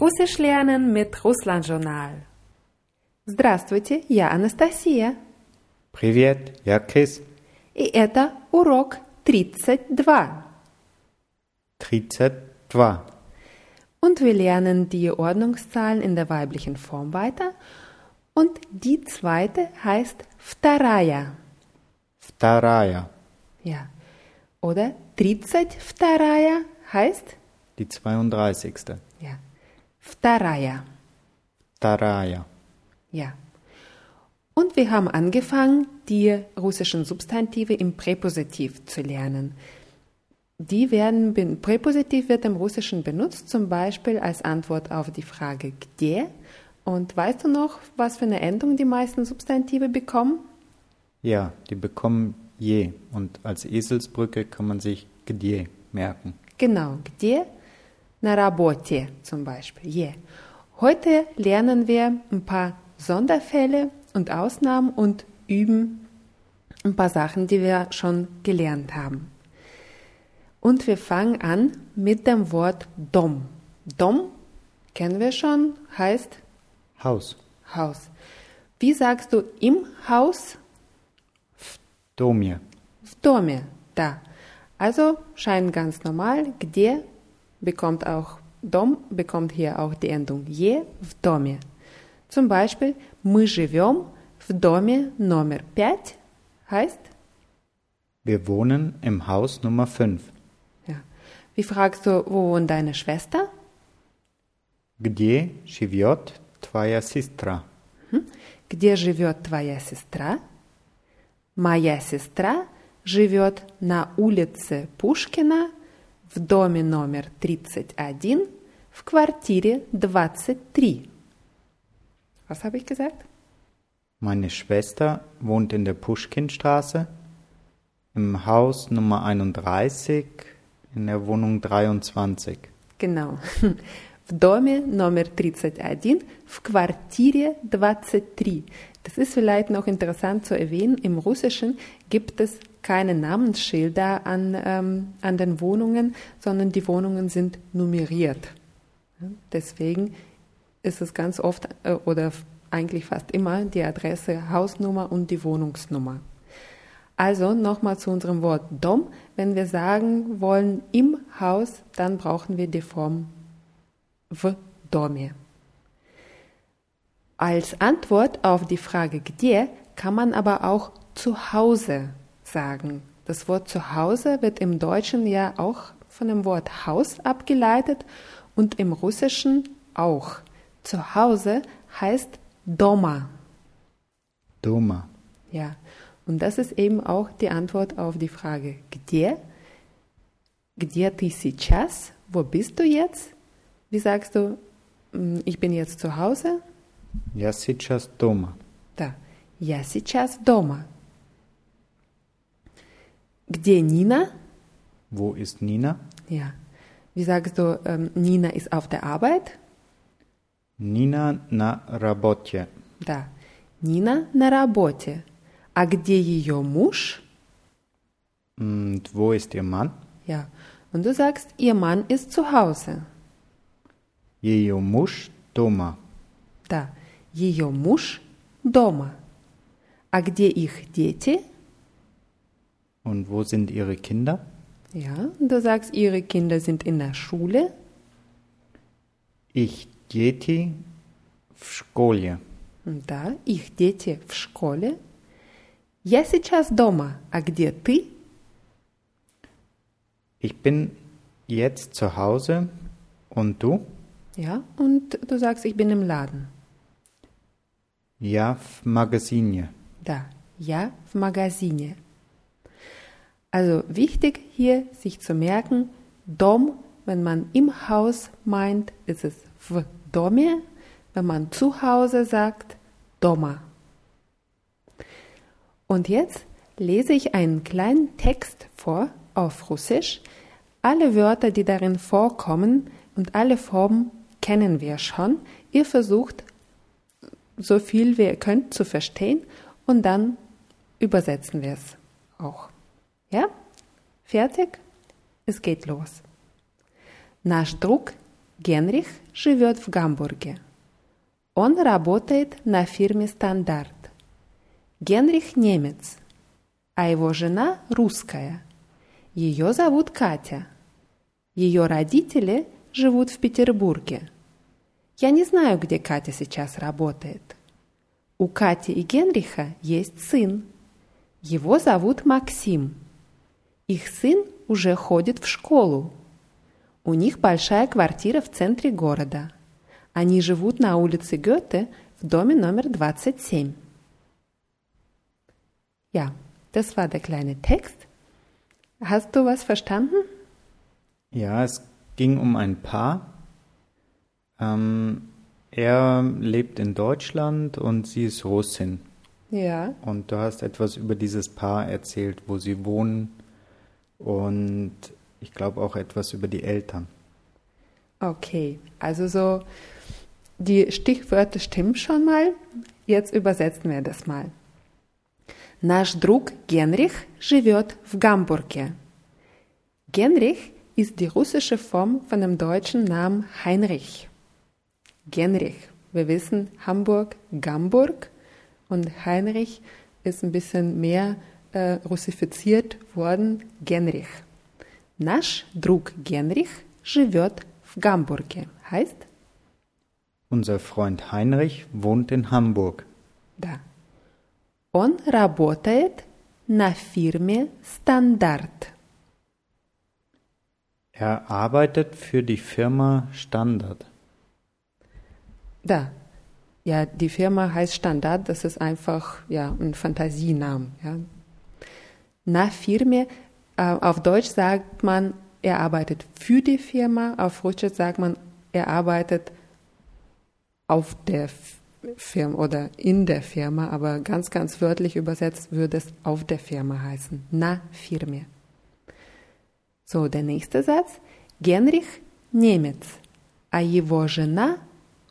Russisch lernen mit Russland-Journal. Здравствуйте, я Анастасия. Привет, я Chris. И это урок 32. 32. Und wir lernen die Ordnungszahlen in der weiblichen Form weiter. Und die zweite heißt вторая. Вторая. Ja. Oder 32 heißt Die 32. ja. Вторая. Вторая. Ja. Und wir haben angefangen, die russischen Substantive im Präpositiv zu lernen. Die werden, ben- Präpositiv wird im Russischen benutzt, zum Beispiel als Antwort auf die Frage где. Und weißt du noch, was für eine Endung die meisten Substantive bekommen? Ja, die bekommen je. Und als Eselsbrücke kann man sich где merken. Genau, где? На работе zum Beispiel. Je. Heute lernen wir ein paar Sonderfälle und Ausnahmen und üben ein paar Sachen, die wir schon gelernt haben. Und wir fangen an mit dem Wort Dom. Dom kennen wir schon, heißt Haus. Haus. Wie sagst du im Haus? Domje. В доме, да. Also scheint ganz normal. Где bekommt auch Dom, bekommt hier auch die Endung je в доме. Zum Beispiel, мы живем в доме номер 5 heißt, Wir wohnen im Haus Nummer 5. ja. Wie fragst du, wo wohnt deine Schwester? Где живет твоя сестра? Где живет твоя сестра? Моя сестра живет на улице Пушкина в доме номер 31 в квартире 23. Was habe ich gesagt? Meine Schwester wohnt in der Puschkinstraße im Haus Nummer 31 in der Wohnung 23. Genau. В доме номер 31 в квартире 23. Das ist vielleicht noch interessant zu erwähnen. Im Russischen gibt es keine Namensschilder an, ähm, an den Wohnungen, sondern die Wohnungen sind nummeriert. Deswegen ist es ganz oft äh, oder eigentlich fast immer die Adresse, Hausnummer und die Wohnungsnummer. Also nochmal zu unserem Wort Dom. Wenn wir sagen wollen im Haus, dann brauchen wir die Form w Domie. Als Antwort auf die Frage gdje kann man aber auch zu Hause sagen. Das Wort zu Hause wird im Deutschen ja auch von dem Wort Haus abgeleitet und im Russischen auch. Zu Hause heißt Doma. Doma. Ja, und das ist eben auch die Antwort auf die Frage где? Где ты сейчас? Wo bist du jetzt? Wie sagst du, mm, ich bin jetzt zu Hause? Я сейчас дома. Да, я сейчас дома. Где Nina? Wo ist Nina? Ja. Wie sagst du, ähm, Nina ist auf der Arbeit? Nina на работе. Да. Nina на работе. А где ее муж? Und wo ist ihr Mann? Ja. Und du sagst, ihr Mann ist zu Hause. Ее муж дома. Да, ее муж дома. А где их дети? Und wo sind ihre Kinder? Ja, du sagst, ihre Kinder sind in der Schule. Ich дети в школе. Да, их дети в школе. Я сейчас дома. А где ты? Ich bin jetzt zu Hause. Und du? Ja, und du sagst, ich bin im Laden. Я в магазине. Да, я в магазине. Also wichtig hier sich zu merken, Dom, wenn man im Haus meint, ist es v Dome, wenn man zu Hause sagt, Doma. Und jetzt lese ich einen kleinen Text vor auf Russisch. Alle Wörter, die darin vorkommen und alle Formen kennen wir schon. Ihr versucht, so viel wie ihr könnt zu verstehen und dann übersetzen wir es auch. Ja? Fertig? Es geht los. Наш друг Генрих живет в Гамбурге. Он работает на фирме «Стандарт». Генрих немец, а его жена русская. Ее зовут Катя. Ее родители живут в Петербурге. Я не знаю, где Катя сейчас работает. У Кати и Генриха есть сын. Его зовут Максим. Их сын уже ходит в школу. У них большая квартира в центре города. Они живут на улице Гёте в доме номер 27. Ja, das war der kleine Text. Hast du was verstanden? Ja, es ging um ein Paar. Ähm, er lebt in Deutschland und sie ist Russin. Ja. Und du hast etwas über dieses Paar erzählt, wo sie wohnen und ich glaube auch etwas über die Eltern. Okay, also so die Stichwörter stimmen schon mal. Jetzt übersetzen wir das mal. Наш друг Генрих живет в Гамбурге. Genrich ist die russische Form von dem deutschen Namen Heinrich. Genrich. Wir wissen Hamburg, Gamburg und Heinrich ist ein bisschen mehr äh, russifiziert worden, Genrich. Наш друг Genrich живет в Гамбурге. Heißt? Unser Freund Heinrich wohnt in Hamburg. Да. Он работает на фирме Стандарт. Er arbeitet für die Firma Standard. Da. Ja, die Firma heißt Standard, das ist einfach ja, ein Fantasienamen. Ja. Na Firma, äh, auf Deutsch sagt man, er arbeitet für die Firma, auf Russisch sagt man, er arbeitet auf der Firma oder in der Firma, aber ganz, ganz wörtlich übersetzt würde es auf der Firma heißen. Na Firma. So, der nächste Satz. Генрих немец, а его жена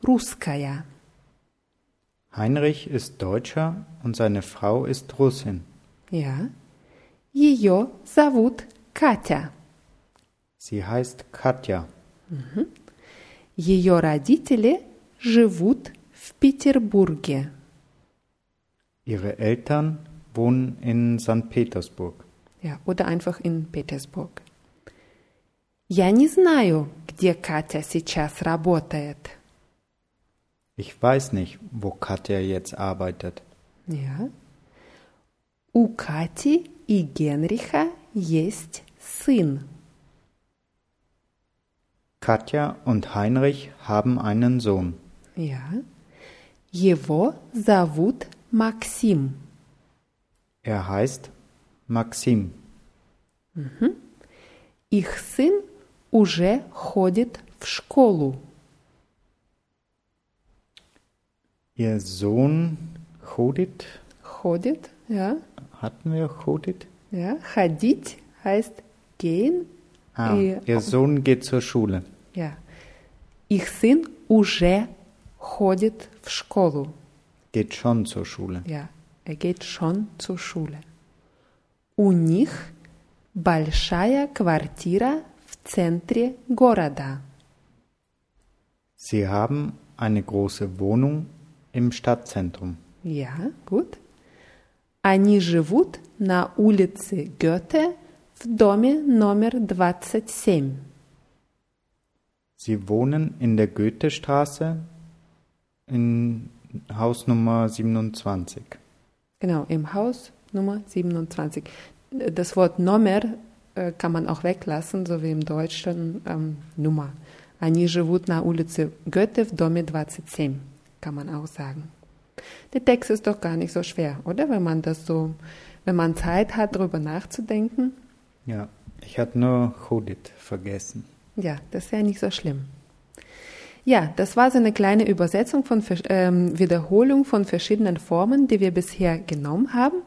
русская. Heinrich ist Deutscher und seine Frau ist Russin. Ja. Ее зовут Катя. Sie heißt Katja. Ее родители живут в Петербурге. Ihre Eltern wohnen in St. Petersburg. Ja, oder einfach in Petersburg. Я не знаю, где Катя сейчас работает. Ich weiß nicht, wo Katja jetzt arbeitet. Ja. У Кати и Генриха есть сын. Katja und Heinrich haben einen Sohn. Ja. Его зовут Максим. Er heißt Maxim. Их сын уже ходит в школу. Ihr Sohn Chodit, Ходит, ja. hatten wir Chodit? ja. Ходить heißt gehen. Ah, И- ihr Sohn geht zur Schule. Ja. Их сын уже ходит в школу. Geht schon zur Schule. Ja, er geht schon zur Schule. У них большая квартира в центре города. Sie haben eine große Wohnung im Stadtzentrum. Ja, gut. Они живут на улице Гёте в доме номер 27. Sie wohnen in der Goethestraße in Haus Nummer 27. Genau, im Haus Nummer 27. Das Wort Nummer äh, kann man auch weglassen, so wie im Deutschen ähm, Nummer. Они живут на улице Goethe в доме 27, kann man auch sagen. Der Text ist doch gar nicht so schwer, oder? Wenn man das so, wenn man Zeit hat, darüber nachzudenken. Ja, ich hatte nur Hodit vergessen. Ja, das ist ja nicht so schlimm. Ja, das war so eine kleine Übersetzung von ähm, Wiederholung von verschiedenen Formen, die wir bisher genommen haben.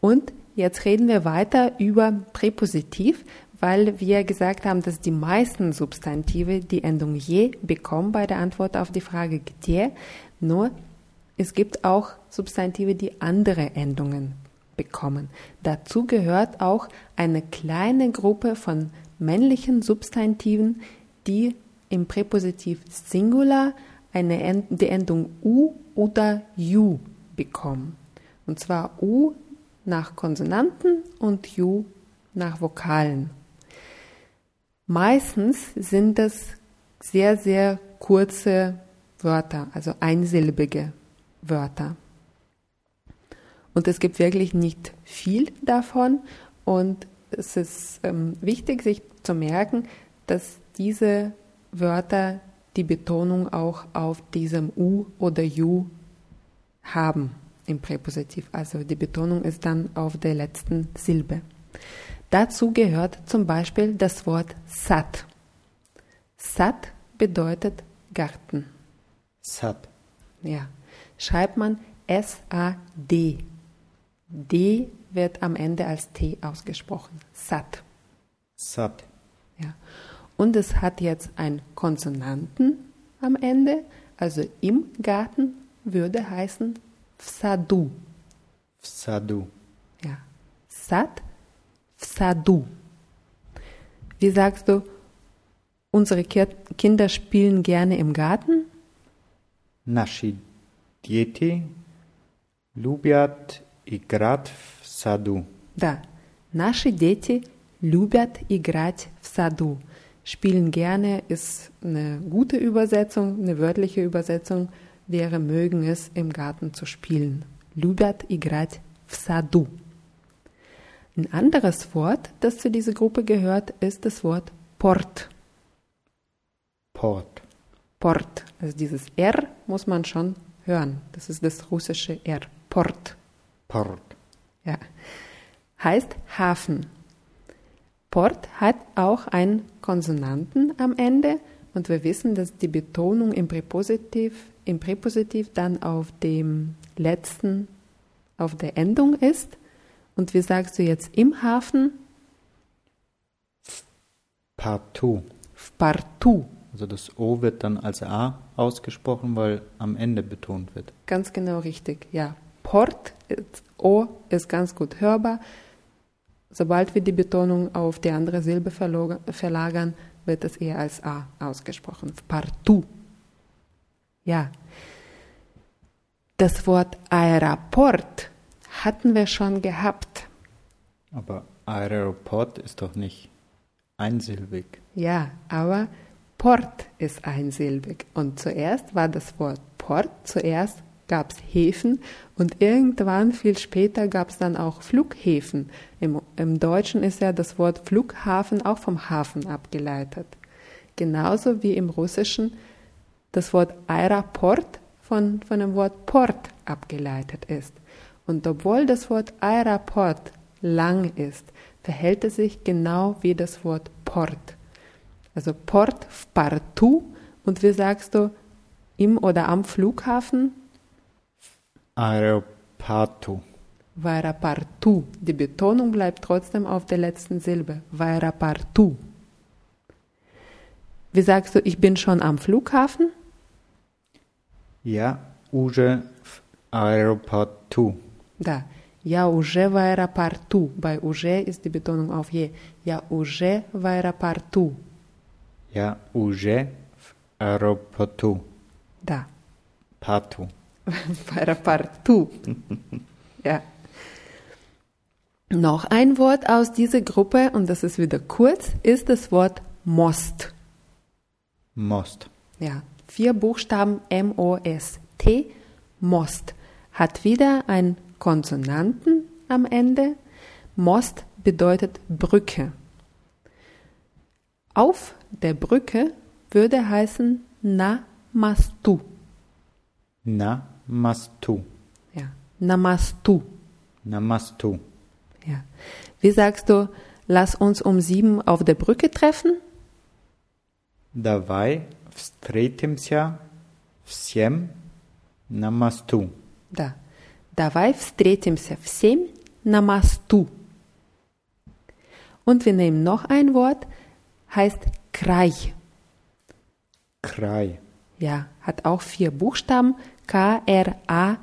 Und jetzt reden wir weiter über Präpositiv, weil wir gesagt haben, dass die meisten Substantive die Endung je bekommen bei der Antwort auf die Frage der, nur es gibt auch Substantive, die andere Endungen bekommen. Dazu gehört auch eine kleine Gruppe von männlichen Substantiven, die im Präpositiv Singular eine End die Endung u oder ju bekommen. Und zwar u nach Konsonanten und ju nach Vokalen. Meistens sind das sehr, sehr kurze Wörter, also einsilbige Wörter. Und es gibt wirklich nicht viel davon und es ist ähm, wichtig, sich zu merken, dass diese Wörter die Betonung auch auf diesem U oder Ju haben im Präpositiv. Also die Betonung ist dann auf der letzten Silbe. Dazu gehört zum Beispiel das Wort Sat. Sat bedeutet Garten. Sat. Ja. Schreibt man S-A-D. D wird am Ende als T ausgesprochen. Sat. Sat. Ja. Und es hat jetzt einen Konsonanten am Ende, also im Garten würde heißen Psadu. Psadu. Ja. Sat, Psadu. Wie sagst du, unsere Kinder spielen gerne im Garten? Naši děti любят играть в саду. Да, наши дети любят играть в саду. Spielen gerne ist eine gute Übersetzung, eine wörtliche Übersetzung wäre mögen es im Garten zu spielen. Любят играть в саду. Ein anderes Wort, das zu dieser Gruppe gehört, ist das Wort Port. Port. Port. Also dieses R muss man schon hören. Das ist das russische R. Port. Port. Ja. Heißt Hafen. Port hat auch einen Konsonanten am Ende und wir wissen, dass die Betonung im Präpositiv, im Präpositiv dann auf dem letzten, auf der Endung ist. Und wie sagst du jetzt im Hafen? Partout. Partout. Also das O wird dann als A ausgesprochen, weil am Ende betont wird. Ganz genau richtig, ja. Port, O ist ganz gut hörbar. Sobald wir die Betonung auf die andere Silbe verlagern, wird es eher als A ausgesprochen. Partout. Ja. Das Wort Aeroport hatten wir schon gehabt. Aber Aeroport ist doch nicht einsilbig. Ja, aber Port ist einsilbig. Und zuerst war das Wort Port, zuerst gab es Häfen und irgendwann viel später gab es dann auch Flughäfen. Im, Im Deutschen ist ja das Wort Flughafen auch vom Hafen abgeleitet. Genauso wie im Russischen das Wort Aeroport von, von dem Wort Port abgeleitet ist. Und obwohl das Wort Aeroport lang ist, verhält es sich genau wie das Wort Port. Also Port partout und wie sagst du im oder am Flughafen? Aeroporto. Vairapartu. Die Betonung bleibt trotzdem auf der letzten Silbe. Vairapartu. Wie sagst du, ich bin schon am Flughafen? Ja, уже в аэропорту. Да. Я уже в аэропорту. Bei уже ist die Betonung auf je. Я уже в аэропорту. Ja, уже в аэропорту. Да. Partu. в аэропорту. ja. Noch ein Wort aus dieser Gruppe, und das ist wieder kurz, ist das Wort Most. Most. Ja, vier Buchstaben M-O-S-T, Most. Hat wieder einen Konsonanten am Ende. Most bedeutet Brücke. Auf der Brücke würde heißen Namastu. Namastu. Ja, Namastu. Namastu. Ja. Wie sagst du, lass uns um sieben auf der Brücke treffen? Давай встретимся в семь на мосту. Да. Давай встретимся в семь на мосту. Und wir nehmen noch ein Wort, heißt Kraj. Kraj. Ja, hat auch vier Buchstaben. K-R-A-J,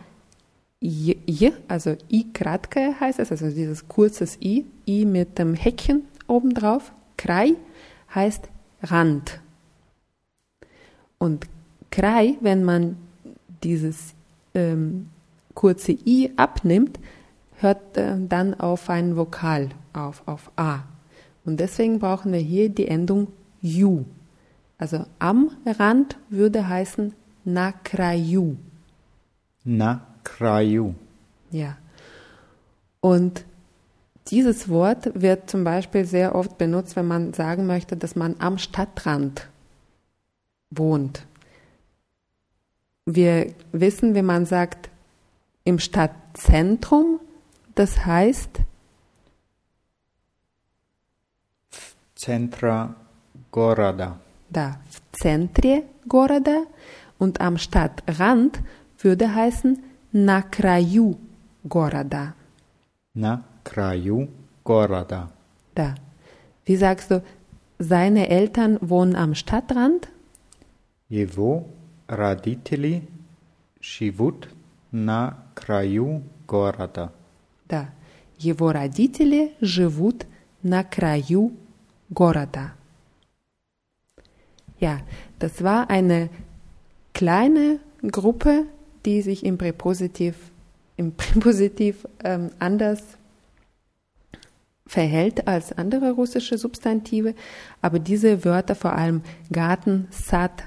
also I Kratke heißt es, also dieses kurzes I, I mit dem Häkchen obendrauf. Kraj heißt Rand. Und Krei, wenn man dieses ähm, kurze I abnimmt, hört äh, dann auf ein Vokal, auf, auf A. Und deswegen brauchen wir hier die Endung Ju. Also am Rand würde heißen na kraju. Na kraju. Ja. Und dieses Wort wird zum Beispiel sehr oft benutzt, wenn man sagen möchte, dass man am Stadtrand wohnt. Wir wissen, wenn man sagt im Stadtzentrum, das heißt Centra Gorada. Da, в центре города und am Stadtrand würde heißen на краю города. Na kraju Gorada. Da. Wie sagst du, seine Eltern wohnen am Stadtrand? Его родители живут на краю города. Да. Его родители живут на краю города. Ja, das war eine kleine Gruppe, die sich im Präpositiv, im Präpositiv ähm, anders verhält als andere russische Substantive, aber diese Wörter, vor allem Garten, Sat,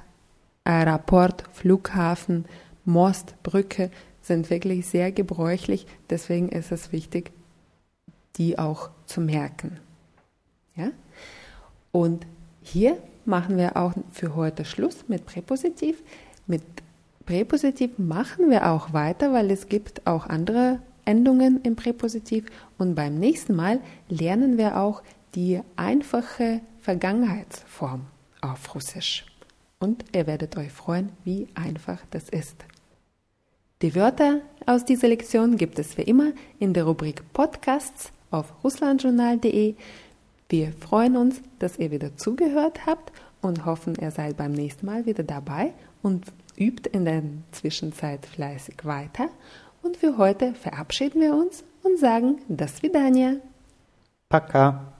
Aeroport, Flughafen, Most, Brücke, sind wirklich sehr gebräuchlich. Deswegen ist es wichtig, die auch zu merken. Ja? Und hier machen wir auch für heute Schluss mit Präpositiv. Mit Präpositiv machen wir auch weiter, weil es gibt auch andere Endungen im Präpositiv. Und beim nächsten Mal lernen wir auch die einfache Vergangenheitsform auf Russisch. Und ihr werdet euch freuen, wie einfach das ist. Die Wörter aus dieser Lektion gibt es wie immer in der Rubrik Podcasts auf russlandjournal.de. Wir freuen uns, dass ihr wieder zugehört habt und hoffen, ihr seid beim nächsten Mal wieder dabei und übt in der Zwischenzeit fleißig weiter. Und für heute verabschieden wir uns und sagen das Vidania. Пока.